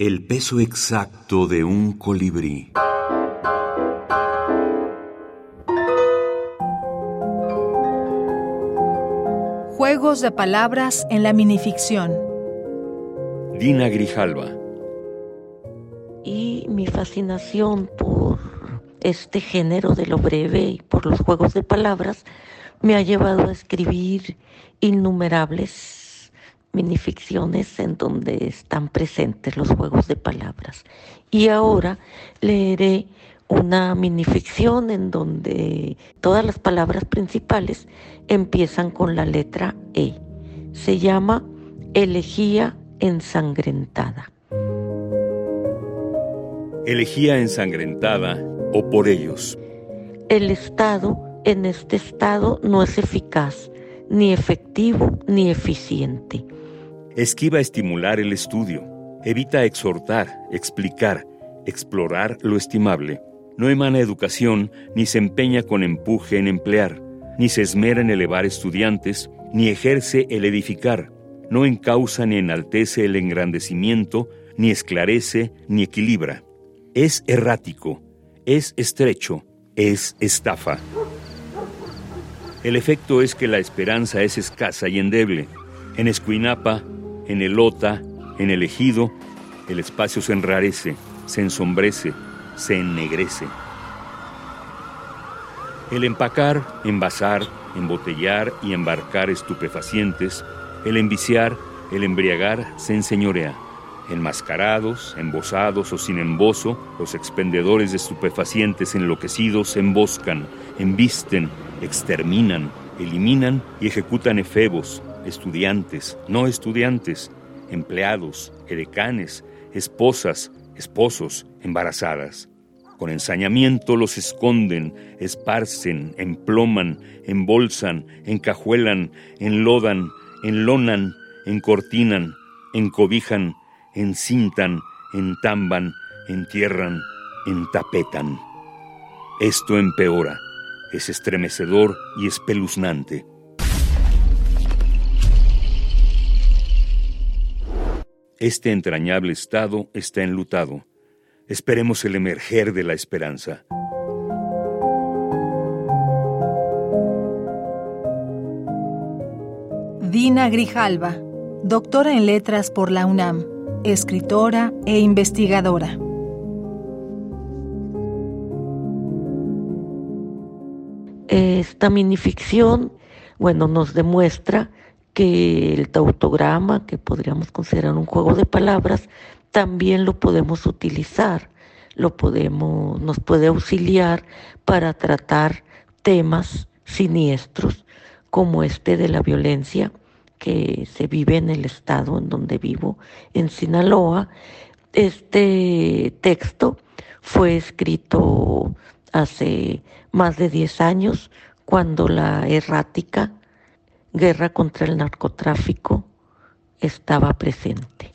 El peso exacto de un colibrí. Juegos de palabras en la minificción. Dina Grijalva. Y mi fascinación por este género de lo breve y por los juegos de palabras me ha llevado a escribir innumerables minificciones en donde están presentes los juegos de palabras. Y ahora leeré una minificción en donde todas las palabras principales empiezan con la letra E. Se llama Elegía ensangrentada. Elegía ensangrentada o por ellos. El Estado en este estado no es eficaz, ni efectivo, ni eficiente. Esquiva estimular el estudio, evita exhortar, explicar, explorar lo estimable. No emana educación, ni se empeña con empuje en emplear, ni se esmera en elevar estudiantes, ni ejerce el edificar. No encausa ni enaltece el engrandecimiento, ni esclarece, ni equilibra. Es errático, es estrecho, es estafa. El efecto es que la esperanza es escasa y endeble. En Escuinapa, en el Ota, en el Ejido, el espacio se enrarece, se ensombrece, se ennegrece. El empacar, envasar, embotellar y embarcar estupefacientes, el enviciar, el embriagar, se enseñorea. Enmascarados, embosados o sin embozo, los expendedores de estupefacientes enloquecidos emboscan, embisten, exterminan, eliminan y ejecutan efebos, estudiantes, no estudiantes, empleados, edecanes, esposas, esposos, embarazadas. Con ensañamiento los esconden, esparcen, emploman, embolsan, encajuelan, enlodan, enlonan, encortinan, encobijan, encintan, entamban, entierran, entapetan. Esto empeora, es estremecedor y espeluznante. Este entrañable estado está enlutado. Esperemos el emerger de la esperanza. Dina Grijalva, doctora en letras por la UNAM escritora e investigadora. Esta minificción, bueno, nos demuestra que el tautograma, que podríamos considerar un juego de palabras, también lo podemos utilizar, lo podemos, nos puede auxiliar para tratar temas siniestros como este de la violencia que se vive en el estado en donde vivo, en Sinaloa. Este texto fue escrito hace más de 10 años, cuando la errática guerra contra el narcotráfico estaba presente.